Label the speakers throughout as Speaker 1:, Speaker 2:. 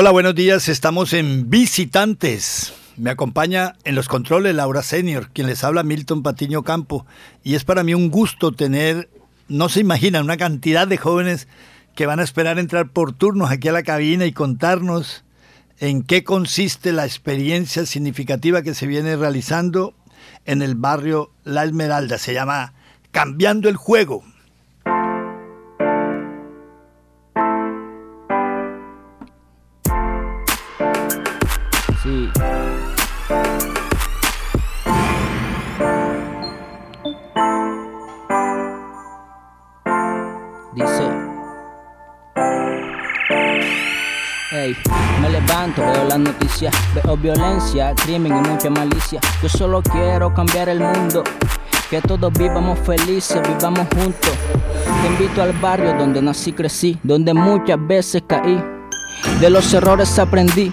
Speaker 1: Hola, buenos días. Estamos en Visitantes. Me acompaña en los controles Laura Senior, quien les habla Milton Patiño Campo. Y es para mí un gusto tener, no se imaginan, una cantidad de jóvenes que van a esperar entrar por turnos aquí a la cabina y contarnos en qué consiste la experiencia significativa que se viene realizando en el barrio La Esmeralda. Se llama Cambiando el Juego.
Speaker 2: Veo las noticias, veo violencia, crimen y mucha malicia. Yo solo quiero cambiar el mundo, que todos vivamos felices, vivamos juntos. Te invito al barrio donde nací, crecí, donde muchas veces caí. De los errores aprendí,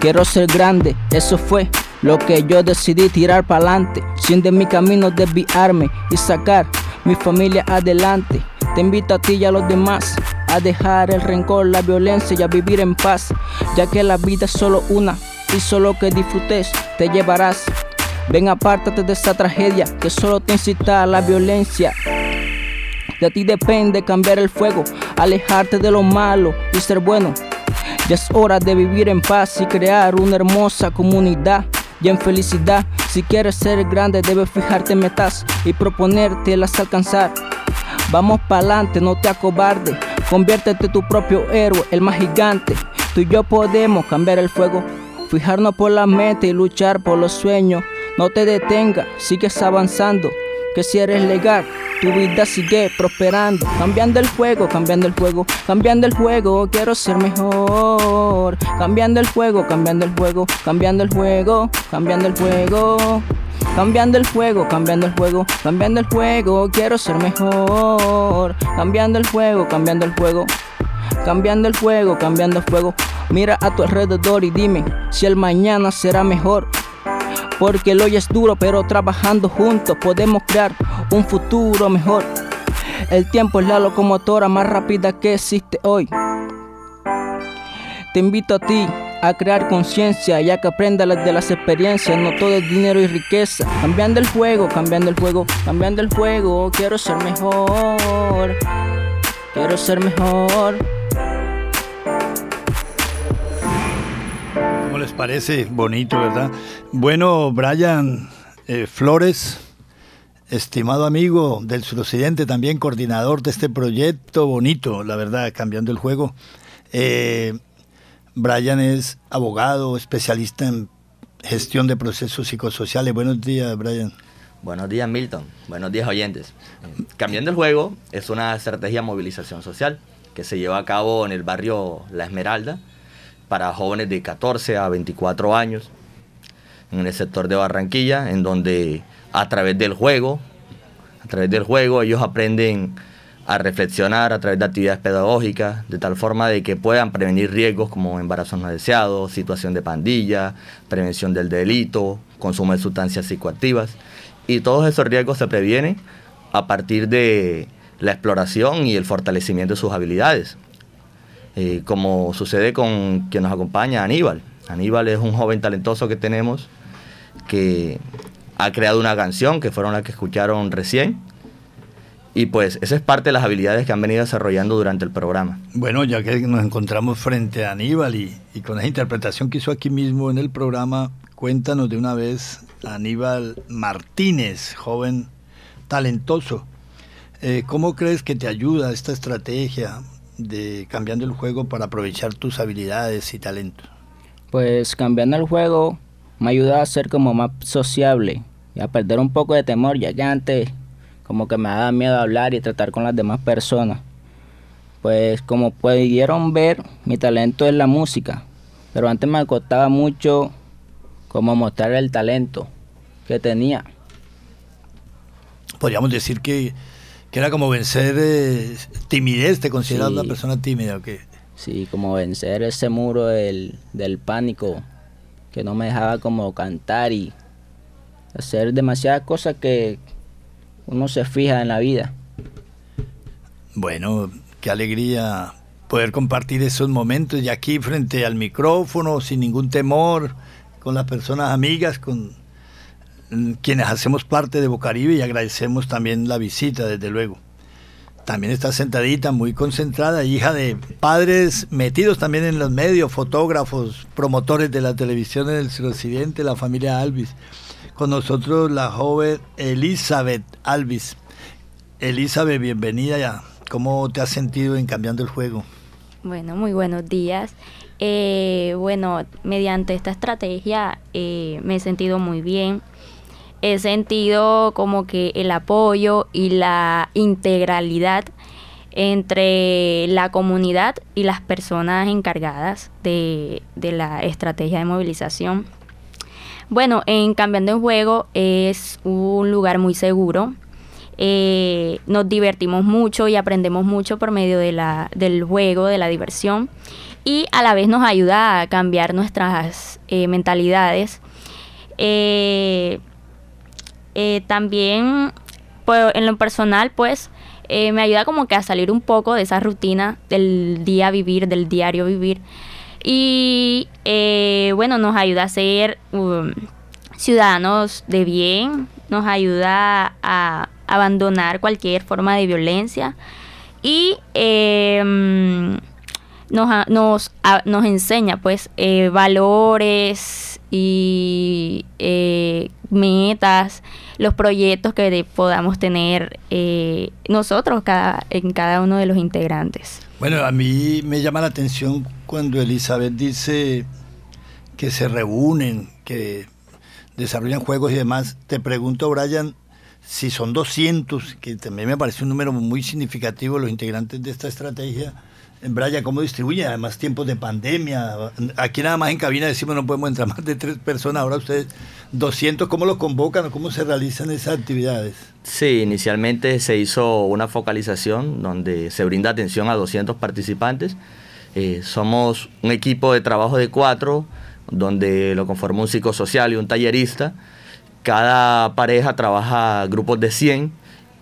Speaker 2: quiero ser grande, eso fue lo que yo decidí tirar para adelante, sin de mi camino desviarme y sacar mi familia adelante. Te invito a ti y a los demás a dejar el rencor, la violencia y a vivir en paz, ya que la vida es solo una y solo que disfrutes te llevarás. Ven, apártate de esa tragedia que solo te incita a la violencia. De ti depende cambiar el fuego, alejarte de lo malo y ser bueno. Ya es hora de vivir en paz y crear una hermosa comunidad y en felicidad. Si quieres ser grande, debes fijarte en metas y proponértelas alcanzar. Vamos pa'lante, no te acobarde. Conviértete tu propio héroe, el más gigante. Tú y yo podemos cambiar el fuego, fijarnos por la mente y luchar por los sueños. No te detengas, sigues avanzando. Que si eres legal, tu vida sigue prosperando. Cambiando el juego, cambiando el juego, cambiando el juego. Quiero ser mejor. Cambiando el juego, cambiando el juego, cambiando el juego, cambiando el juego. Cambiando el juego, cambiando el juego, cambiando el juego, quiero ser mejor. Cambiando el juego, cambiando el juego, cambiando el juego, cambiando el juego. Mira a tu alrededor y dime si el mañana será mejor. Porque el hoy es duro, pero trabajando juntos podemos crear un futuro mejor. El tiempo es la locomotora más rápida que existe hoy. Te invito a ti a crear conciencia ya que aprenda de las experiencias, no todo es dinero y riqueza. Cambiando el juego, cambiando el juego, cambiando el juego, quiero ser mejor, quiero ser mejor.
Speaker 1: ¿Cómo les parece? Bonito, ¿verdad? Bueno, Brian eh, Flores, estimado amigo del suroccidente, también coordinador de este proyecto bonito, la verdad, cambiando el juego. Eh, Brian es abogado, especialista en gestión de procesos psicosociales. Buenos días, Brian.
Speaker 3: Buenos días, Milton. Buenos días, oyentes. Cambiando el juego es una estrategia de movilización social que se lleva a cabo en el barrio La Esmeralda para jóvenes de 14 a 24 años en el sector de Barranquilla, en donde a través del juego, a través del juego ellos aprenden a reflexionar a través de actividades pedagógicas, de tal forma de que puedan prevenir riesgos como embarazos no deseados, situación de pandilla, prevención del delito, consumo de sustancias psicoactivas. Y todos esos riesgos se previenen a partir de la exploración y el fortalecimiento de sus habilidades. Eh, como sucede con quien nos acompaña, Aníbal. Aníbal es un joven talentoso que tenemos que ha creado una canción que fueron las que escucharon recién y pues esa es parte de las habilidades que han venido desarrollando durante el programa.
Speaker 1: Bueno, ya que nos encontramos frente a Aníbal y, con esa interpretación que hizo aquí mismo en el programa, cuéntanos de una vez Aníbal Martínez, joven talentoso. Eh, ¿Cómo crees que te ayuda esta estrategia de cambiando el juego para aprovechar tus habilidades y talentos?
Speaker 2: Pues cambiando el juego me ayuda a ser como más sociable y a perder un poco de temor, ya que antes como que me da miedo hablar y tratar con las demás personas. Pues como pudieron ver, mi talento es la música, pero antes me costaba mucho como mostrar el talento que tenía.
Speaker 1: Podríamos decir que, era como vencer eh, timidez, ¿te consideras una persona tímida o qué?
Speaker 2: Sí, como vencer ese muro del, del pánico que no me dejaba como cantar y hacer demasiadas cosas que, uno se fija en la vida.
Speaker 1: Bueno, qué alegría poder compartir esos momentos y aquí frente al micrófono, sin ningún temor, con las personas amigas, con quienes hacemos parte de Bocaribe y agradecemos también la visita, desde luego. También está sentadita, muy concentrada, hija de padres metidos también en los medios, fotógrafos, promotores de la televisión en el suroccidente, la familia Alvis. Con nosotros la joven Elizabeth Alvis. Elizabeth, bienvenida ya. ¿Cómo te has sentido en cambiando el juego?
Speaker 4: Bueno, muy buenos días. Eh, bueno, mediante esta estrategia eh, me he sentido muy bien he sentido como que el apoyo y la integralidad entre la comunidad y las personas encargadas de, la estrategia de movilización. Bueno, en Cambiando en Juego es un lugar muy seguro. Eh, nos divertimos mucho y aprendemos mucho por medio de la, del juego, de la diversión. Y a la vez nos ayuda a cambiar nuestras eh, mentalidades. Eh, eh, también, pues, en lo personal, pues, eh, me ayuda como que a salir un poco de esa rutina del día vivir, del diario vivir. Y eh, bueno, nos ayuda a ser um, ciudadanos de bien, nos ayuda a abandonar cualquier forma de violencia y em, nos, nos, nos, enseña pues valores y metas los proyectos que podamos tener eh, nosotros cada, en cada uno de los integrantes.
Speaker 1: Bueno, a mí me llama la atención cuando Elizabeth dice que se reúnen, que desarrollan juegos y demás. Te pregunto, Brian, si son 200, que también me parece un número muy significativo los integrantes de esta estrategia, Braya, ¿cómo distribuye? Además, tiempos de pandemia. Aquí nada más en cabina decimos no podemos entrar más de tres personas. Ahora ustedes, 200, ¿cómo los convocan o cómo se realizan esas actividades?
Speaker 3: Sí, inicialmente se hizo una focalización donde se brinda atención a 200 participantes. Eh, somos un equipo de trabajo de cuatro, donde lo conforma un psicosocial y un tallerista. Cada pareja trabaja grupos de 100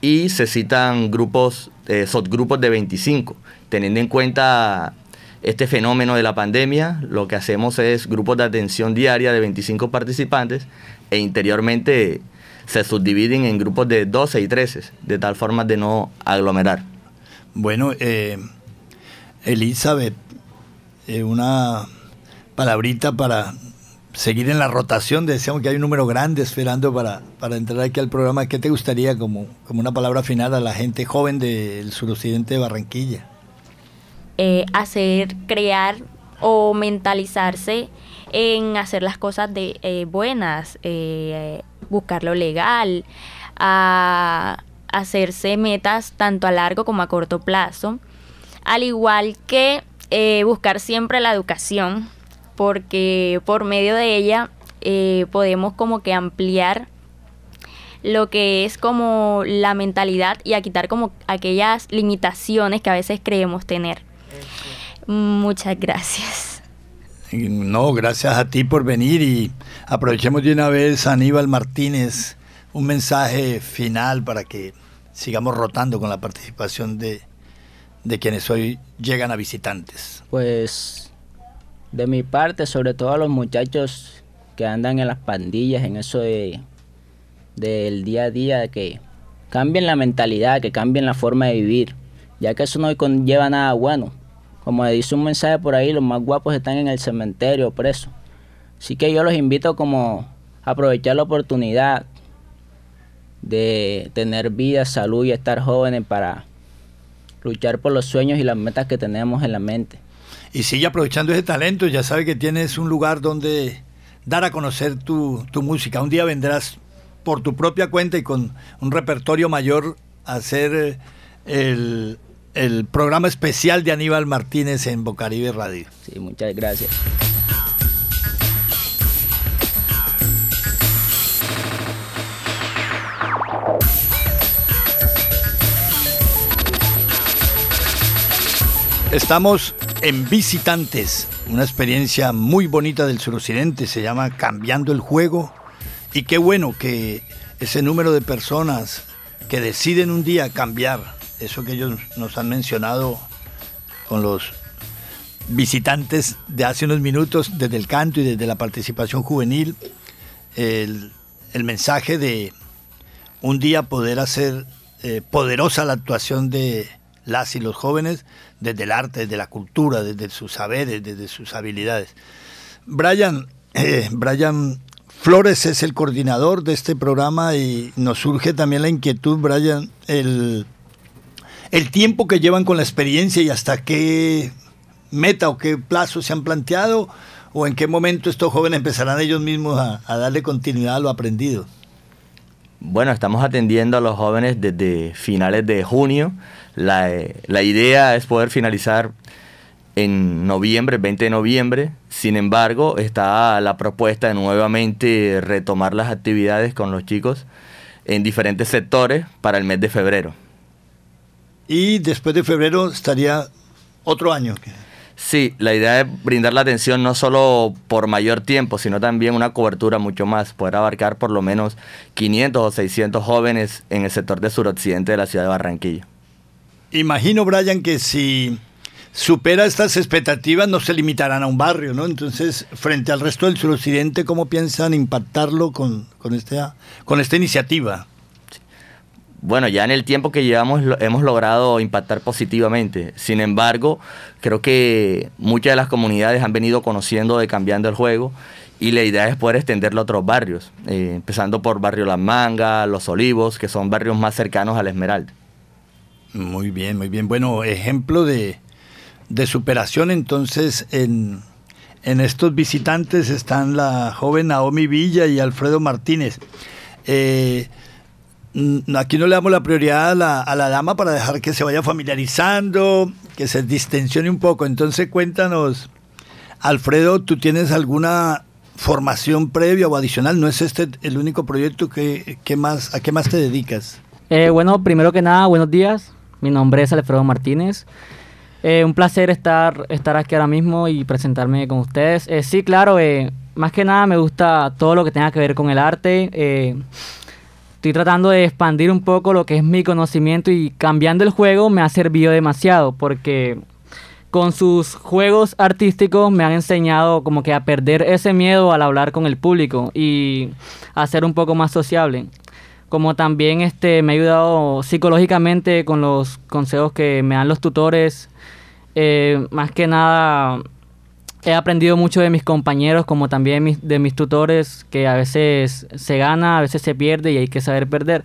Speaker 3: y se citan grupos, eh, subgrupos de 25 teniendo en cuenta este fenómeno de la pandemia, lo que hacemos es grupos de atención diaria de 25 participantes e interiormente se subdividen en grupos de 12 y 13, de tal forma de no aglomerar.
Speaker 1: Bueno, eh, Elizabeth, eh, una palabrita para seguir en la rotación. Decíamos que hay un número grande esperando para, para entrar aquí al programa. ¿Qué te gustaría como, como una palabra final a la gente joven del suroccidente de Barranquilla?
Speaker 4: Eh, hacer, crear o mentalizarse en hacer las cosas de eh, buenas, eh, buscar lo legal, a hacerse metas tanto a largo como a corto plazo, al igual que buscar siempre la educación, porque por medio de ella podemos como que ampliar lo que es como la mentalidad y a quitar como aquellas limitaciones que a veces creemos tener. Muchas gracias.
Speaker 1: No, gracias a ti por venir y aprovechemos de una vez Aníbal Martínez un mensaje final para que sigamos rotando con la participación de, de quienes hoy llegan a visitantes.
Speaker 2: Pues de mi parte, sobre todo a los muchachos que andan en las pandillas, en eso de del día a día, que cambien la mentalidad, que cambien la forma de vivir, ya que eso no conlleva nada bueno como dice un mensaje por ahí, los más guapos están en el cementerio presos. Así que yo los invito como a aprovechar la oportunidad de tener vida, salud y estar jóvenes para luchar por los sueños y las metas que tenemos en la mente.
Speaker 1: Y sigue aprovechando ese talento, ya sabe que tienes un lugar donde dar a conocer tu, tu música. Un día vendrás por tu propia cuenta y con un repertorio mayor a hacer el, el programa especial de Aníbal Martínez en Bocaribe Radio.
Speaker 2: Sí, muchas gracias.
Speaker 1: Estamos en Visitantes, una experiencia muy bonita del suroccidente, se llama Cambiando el Juego. Y qué bueno que ese número de personas que deciden un día cambiar eso que ellos nos han mencionado con los visitantes de hace unos minutos, desde el canto y desde la participación juvenil, el, mensaje de un día poder hacer eh, poderosa la actuación de las y los jóvenes desde el arte, desde la cultura, desde sus saberes, desde sus habilidades. Brian, eh, Brian Flores es el coordinador de este programa y nos surge también la inquietud, Brian, el, el tiempo que llevan con la experiencia y hasta qué meta o qué plazo se han planteado o en qué momento estos jóvenes empezarán ellos mismos a, darle continuidad a lo aprendido.
Speaker 3: Bueno, estamos atendiendo a los jóvenes desde finales de junio. La, la idea es poder finalizar en noviembre, 20 de noviembre. Sin embargo, está la propuesta de nuevamente retomar las actividades con los chicos en diferentes sectores para el mes de febrero.
Speaker 1: Y después de febrero estaría otro año.
Speaker 3: Sí, la idea es brindar la atención no solo por mayor tiempo, sino también una cobertura mucho más, poder abarcar por lo menos 500 o 600 jóvenes en el sector de suroccidente de la ciudad de Barranquilla.
Speaker 1: Imagino, Brian, que si supera estas expectativas no se limitarán a un barrio, ¿no? Entonces, frente al resto del suroccidente, ¿cómo piensan impactarlo con, con, esta, con esta iniciativa?
Speaker 3: Bueno, ya en el tiempo que llevamos hemos logrado impactar positivamente. Sin embargo, creo que muchas de las comunidades han venido conociendo de cambiando el juego y la idea es poder extenderlo a otros barrios, eh, empezando por Barrio Las Mangas, Los Olivos, que son barrios más cercanos al Esmeralda.
Speaker 1: Muy bien, muy bien. Bueno, ejemplo de, superación entonces en, estos visitantes están la joven Naomi Villa y Alfredo Martínez. Eh, aquí no le damos la prioridad a la, dama para dejar que se vaya familiarizando, que se distensione un poco. Entonces cuéntanos, Alfredo, ¿tú tienes alguna formación previa o adicional? ¿No es este el único proyecto que, más, a qué más te dedicas?
Speaker 5: Eh, bueno, primero que nada, buenos días. Mi nombre es Alfredo Martínez. Eh, un placer estar, estar aquí ahora mismo y presentarme con ustedes. Eh, sí, claro, más que nada me gusta todo lo que tenga que ver con el arte estoy tratando de expandir un poco lo que es mi conocimiento y cambiando el juego me ha servido demasiado porque con sus juegos artísticos me han enseñado como que a perder ese miedo al hablar con el público y a ser un poco más sociable. Como también este, me ha ayudado psicológicamente con los consejos que me dan los tutores. Eh, más que nada he aprendido mucho de mis compañeros, como también de mis tutores, que a veces se gana, a veces se pierde y hay que saber perder.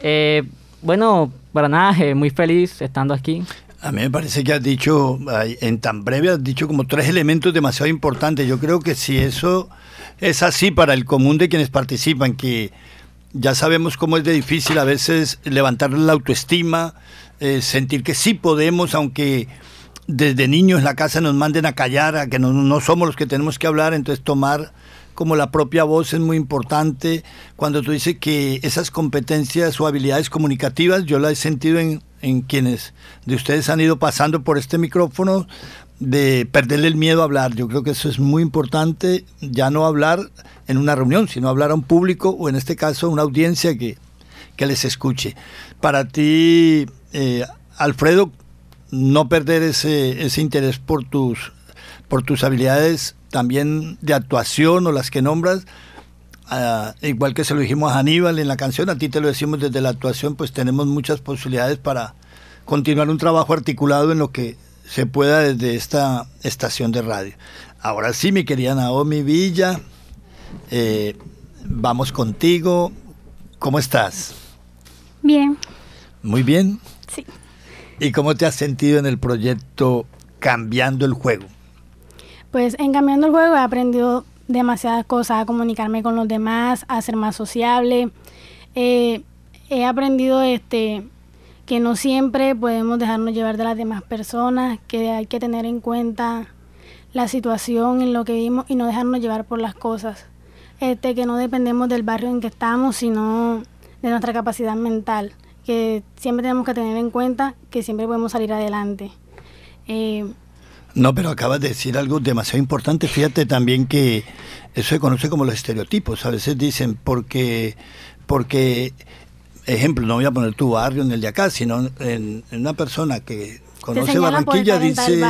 Speaker 5: Eh, bueno, para nada, eh, muy feliz estando aquí.
Speaker 1: A mí me parece que has dicho, en tan breve, has dicho como tres elementos demasiado importantes. Yo creo que si eso es así para el común de quienes participan, que ya sabemos cómo es de difícil a veces levantar la autoestima, eh, sentir que sí podemos, aunque desde niños en la casa nos manden a callar, a que no, somos los que tenemos que hablar, entonces tomar como la propia voz es muy importante. Cuando tú dices que esas competencias o habilidades comunicativas, yo las he sentido en, en quienes de ustedes han ido pasando por este micrófono, de perderle el miedo a hablar. Yo creo que eso es muy importante, ya no hablar en una reunión, sino hablar a un público o en este caso a una audiencia que, que les escuche. Para ti, eh, Alfredo, no perder ese, ese interés por tus, por tus habilidades también de actuación o las que nombras, ah, igual que se lo dijimos a Aníbal en la canción, a ti te lo decimos desde la actuación, pues tenemos muchas posibilidades para continuar un trabajo articulado en lo que se pueda desde esta estación de radio. Ahora sí, mi querida Naomi Villa, eh, vamos contigo. ¿Cómo estás?
Speaker 6: Bien.
Speaker 1: Muy bien.
Speaker 6: Sí.
Speaker 1: ¿Y cómo te has sentido en el proyecto Cambiando el Juego?
Speaker 6: Pues en Cambiando el Juego he aprendido demasiadas cosas, a comunicarme con los demás, a ser más sociable. Eh, he aprendido este que no siempre podemos dejarnos llevar de las demás personas, que hay que tener en cuenta la situación en lo que vivimos y no dejarnos llevar por las cosas. Este, que no dependemos del barrio en que estamos, sino de nuestra capacidad mental que siempre tenemos que tener en cuenta que siempre podemos salir adelante.
Speaker 1: Eh, no, pero acabas de decir algo demasiado importante. Fíjate también que eso se conoce como los estereotipos. A veces dicen porque, porque ejemplo, no voy a poner tu barrio en el de acá, sino en, una persona que conoce Barranquilla, dice,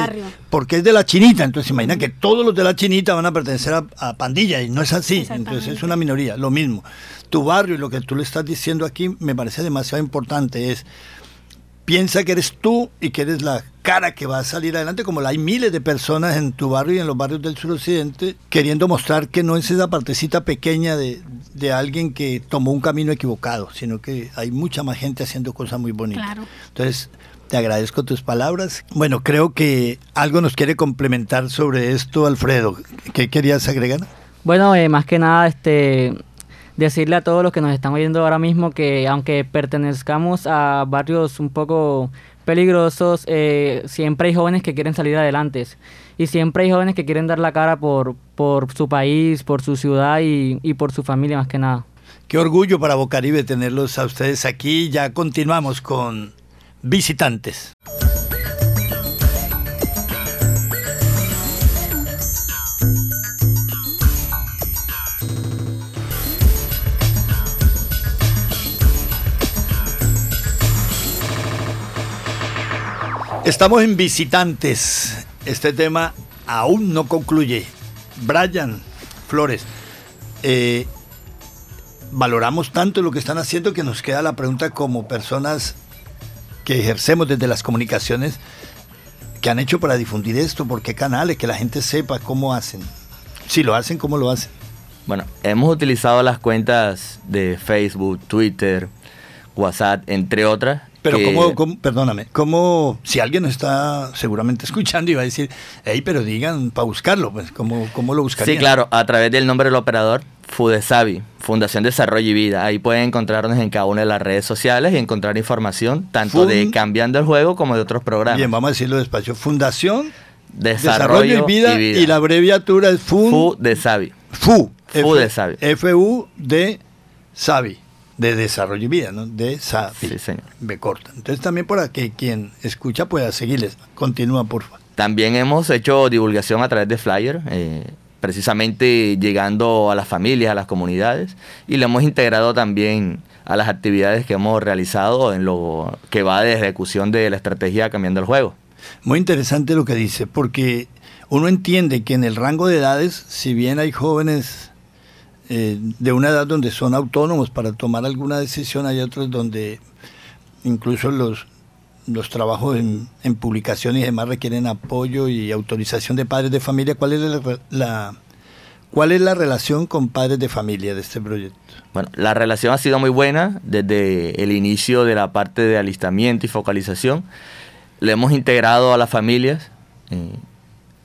Speaker 1: porque es de la chinita, entonces imagina que todos los de la chinita van a pertenecer a, a pandilla y no es así, entonces es una minoría, lo mismo. Tu barrio y lo que tú le estás diciendo aquí me parece demasiado importante, es piensa que eres tú y que eres la cara que va a salir adelante, como la hay miles de personas en tu barrio y en los barrios del suroccidente, queriendo mostrar que no es esa partecita pequeña de, de alguien que tomó un camino equivocado, sino que hay mucha más gente haciendo cosas muy bonitas.
Speaker 6: Claro.
Speaker 1: Entonces, te agradezco tus palabras. Bueno, creo que algo nos quiere complementar sobre esto, Alfredo. ¿Qué querías agregar?
Speaker 5: Bueno, eh, más que nada, este, decirle a todos los que nos están oyendo ahora mismo que aunque pertenezcamos a barrios un poco peligrosos, eh, siempre hay jóvenes que quieren salir adelante y siempre hay jóvenes que quieren dar la cara por, por su país, por su ciudad y, y por su familia más que nada.
Speaker 1: Qué orgullo para Bocaribe tenerlos a ustedes aquí. Ya continuamos con visitantes. Estamos en visitantes. Este tema aún no concluye. Brian Flores, eh, valoramos tanto lo que están haciendo que nos queda la pregunta como personas que ejercemos desde las comunicaciones, ¿qué han hecho para difundir esto? ¿Por qué canales? Que la gente sepa cómo hacen. Si lo hacen, ¿cómo lo hacen?
Speaker 3: Bueno, hemos utilizado las cuentas de Facebook, Twitter, WhatsApp, entre otras.
Speaker 1: Pero
Speaker 3: que-
Speaker 1: cómo, cómo- perdóname, cómo, si alguien está seguramente escuchando y va a decir, hey, pero digan para buscarlo, pues, ¿cómo, cómo lo buscarían?
Speaker 3: Sí, claro, a través del nombre del operador, Fudesavi, Fundación Desarrollo y Vida. Ahí pueden encontrarnos en cada una de las redes sociales y encontrar información tanto
Speaker 1: Fun-
Speaker 3: de Cambiando el Juego como de otros programas.
Speaker 1: Bien, vamos a decirlo despacio. Fundación,
Speaker 3: Desarrollo,
Speaker 1: Desarrollo y Vida, y, la abreviatura es FUN.
Speaker 3: Fudesavi.
Speaker 1: FU.
Speaker 3: Fu de Savi.
Speaker 1: F-U de Savi. De Desarrollo y Vida, ¿no? De Savi.
Speaker 3: Sí, señor.
Speaker 1: B corta. Entonces también para que quien escucha pueda seguirles. Continúa, por favor.
Speaker 3: También hemos hecho divulgación a través de flyer, eh, precisamente llegando a las familias, a las comunidades, y lo hemos integrado también a las actividades que hemos realizado en lo que va de ejecución de la estrategia Cambiando el Juego.
Speaker 1: Muy interesante lo que dice, porque uno entiende que en el rango de edades, si bien hay jóvenes eh, de una edad donde son autónomos para tomar alguna decisión, hay otros donde incluso los, los trabajos en, en publicación y demás requieren apoyo y autorización de padres de familia. ¿Cuál es la, la- cuál es la relación con padres de familia de este proyecto?
Speaker 3: Bueno, la relación ha sido muy buena desde el inicio de la parte de alistamiento y focalización. Le hemos integrado a las familias eh,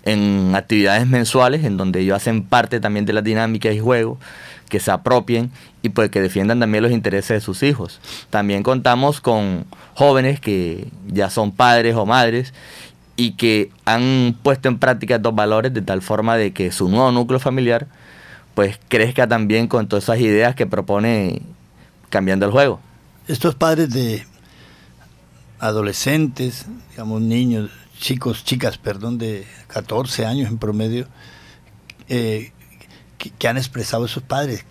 Speaker 3: en actividades mensuales en donde ellos hacen parte también de las dinámicas y juegos, que se apropien y pues que defiendan también los intereses de sus hijos. También contamos con jóvenes que ya son padres o madres y que han puesto en práctica estos valores de tal forma de que su nuevo núcleo familiar pues crezca también con todas esas ideas que propone cambiando el juego.
Speaker 1: Estos padres de adolescentes, digamos niños, chicos, chicas, perdón, de 14 años en promedio, eh, que, han expresado esos padres,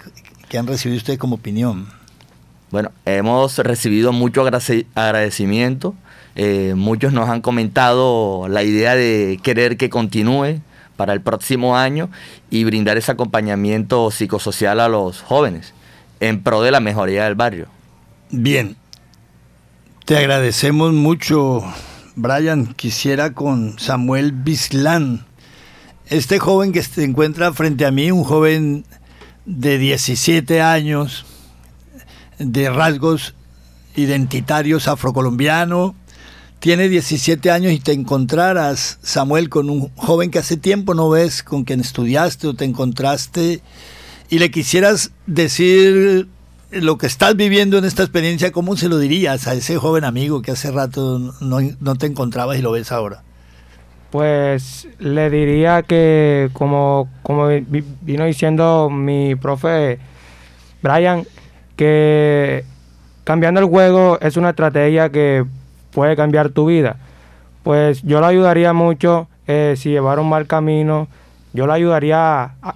Speaker 1: que han recibido ustedes como opinión.
Speaker 3: Bueno, hemos recibido mucho agrade- agradecimiento. eh, muchos nos han comentado la idea de querer que continúe para el próximo año y brindar ese acompañamiento psicosocial a los jóvenes en pro de la mejoría del barrio.
Speaker 1: Bien, te agradecemos mucho, Brian. Quisiera con Samuel Bislán, este joven que se encuentra frente a mí, un joven de 17 años, de rasgos identitarios afrocolombiano, tiene 17 años y te encontraras, Samuel, con un joven que hace tiempo no ves, con quien estudiaste o te encontraste, y le quisieras decir lo que estás viviendo en esta experiencia, ¿cómo se lo dirías a ese joven amigo que hace rato no, no te encontrabas y lo ves ahora?
Speaker 7: Pues le diría que como, como vi- vino diciendo mi profe Brian, que cambiando el juego es una estrategia que puede cambiar tu vida. Pues yo le ayudaría mucho eh, si llevara un mal camino, yo le ayudaría a,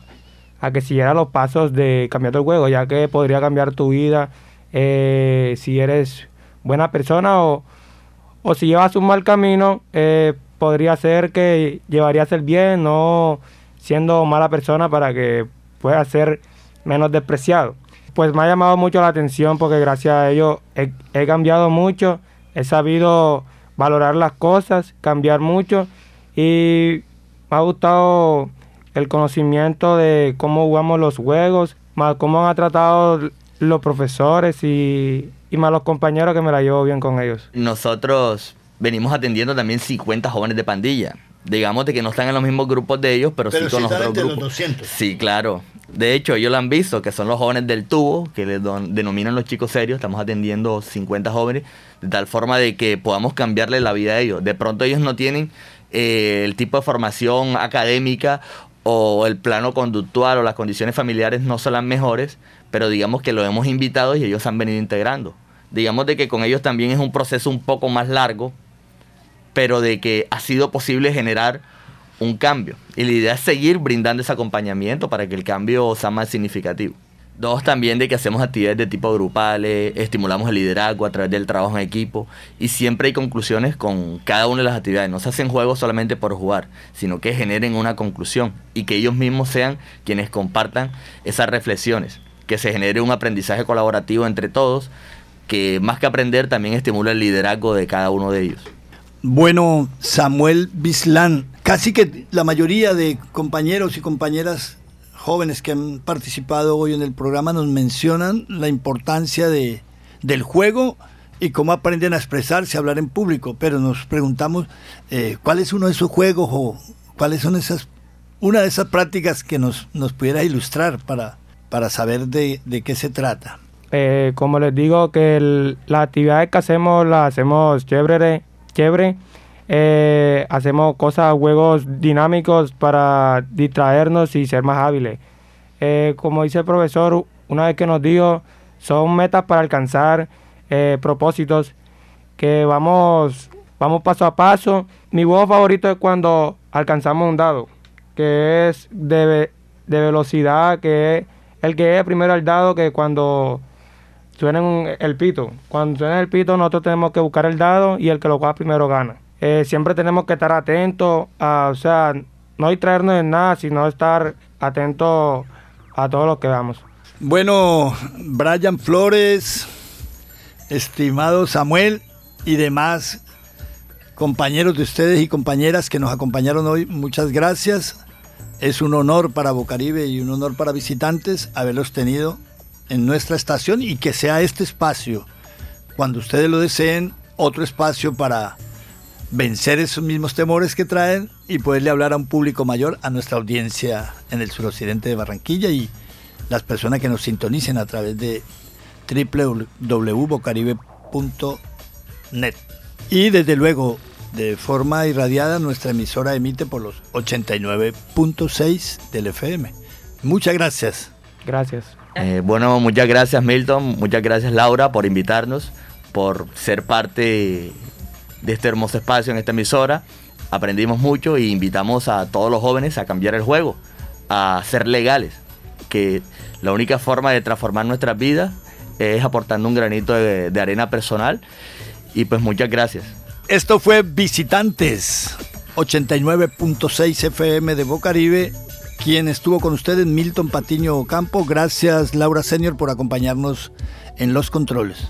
Speaker 7: a que siguiera los pasos de cambiando el juego, ya que podría cambiar tu vida eh, si eres buena persona o, o si llevas un mal camino, eh, podría ser que llevarías el bien, no siendo mala persona para que puedas ser menos despreciado. Pues me ha llamado mucho la atención porque gracias a ello he, cambiado mucho, he sabido valorar las cosas, cambiar mucho y me ha gustado el conocimiento de cómo jugamos los juegos, más cómo han tratado los profesores y, y más los compañeros que me la llevo bien con ellos.
Speaker 3: Nosotros venimos atendiendo también 50 jóvenes de pandilla. Digamos de que no están en los mismos grupos de ellos, pero,
Speaker 1: Pero
Speaker 3: sí con los otros
Speaker 1: entre los
Speaker 3: grupos.
Speaker 1: 200.
Speaker 3: Sí, claro. De hecho, ellos lo han visto, que son los jóvenes del tubo, que les don- denominan los chicos serios. Estamos atendiendo 50 jóvenes, de tal forma de que podamos cambiarle la vida a ellos. De pronto ellos no tienen eh, el tipo de formación académica o el plano conductual o las condiciones familiares no son las mejores, pero digamos que los hemos invitado y ellos han venido integrando. Digamos de que con ellos también es un proceso un poco más largo, pero de que ha sido posible generar un cambio. Y la idea es seguir brindando ese acompañamiento para que el cambio sea más significativo. Dos, también de que hacemos actividades de tipo grupales, estimulamos el liderazgo a través del trabajo en equipo y siempre hay conclusiones con cada una de las actividades. No se hacen juegos solamente por jugar, sino que generen una conclusión y que ellos mismos sean quienes compartan esas reflexiones, que se genere un aprendizaje colaborativo entre todos, que más que aprender también estimula el liderazgo de cada uno de ellos.
Speaker 1: Bueno, Samuel Bislán, casi que la mayoría de compañeros y compañeras jóvenes que han participado hoy en el programa nos mencionan la importancia de, del juego y cómo aprenden a expresarse, a hablar en público, pero nos preguntamos eh, cuál es uno de esos juegos o cuáles son esas, una de esas prácticas que nos, nos pudiera ilustrar para, para saber de, de qué se trata.
Speaker 7: Eh, como les digo, que las actividades que hacemos las hacemos chévere, chévere. Eh, hacemos cosas, juegos dinámicos para distraernos y ser más hábiles. Eh, como dice el profesor, una vez que nos dijo, son metas para alcanzar eh, propósitos que vamos, vamos paso a paso. Mi juego favorito es cuando alcanzamos un dado, que es de, de velocidad, que es el que es primero el dado, que cuando suena un- el pito. Cuando suena el pito, nosotros tenemos que buscar el dado y el que lo coja primero gana. Eh, siempre tenemos que estar atentos, a, o sea, no distraernos en nada, sino estar atentos a todo lo que vamos.
Speaker 1: Bueno, Brian Flores, estimado Samuel y demás compañeros de ustedes y compañeras que nos acompañaron hoy, muchas gracias. Es un honor para Bocaribe y un honor para visitantes haberlos tenido en nuestra estación y que sea este espacio, cuando ustedes lo deseen, otro espacio para vencer esos mismos temores que traen y poderle hablar a un público mayor, a nuestra audiencia en el suroccidente de Barranquilla y las personas que nos sintonicen a través de www.bocaribe.net. Y desde luego, de forma irradiada, nuestra emisora emite por los 89.6 del FM. Muchas gracias.
Speaker 7: Gracias.
Speaker 3: Eh, bueno, muchas gracias Milton, muchas gracias Laura por invitarnos, por ser parte de este hermoso espacio en esta emisora. Aprendimos mucho y invitamos a todos los jóvenes a cambiar el juego, a ser legales, que la única forma de transformar nuestras vidas es aportando un granito de, de arena personal. Y pues muchas gracias.
Speaker 1: Esto fue Visitantes 89.6 FM de Bocaribe. Quien estuvo con ustedes, Milton Patiño Campo. Gracias, Laura Senior, por acompañarnos en los controles.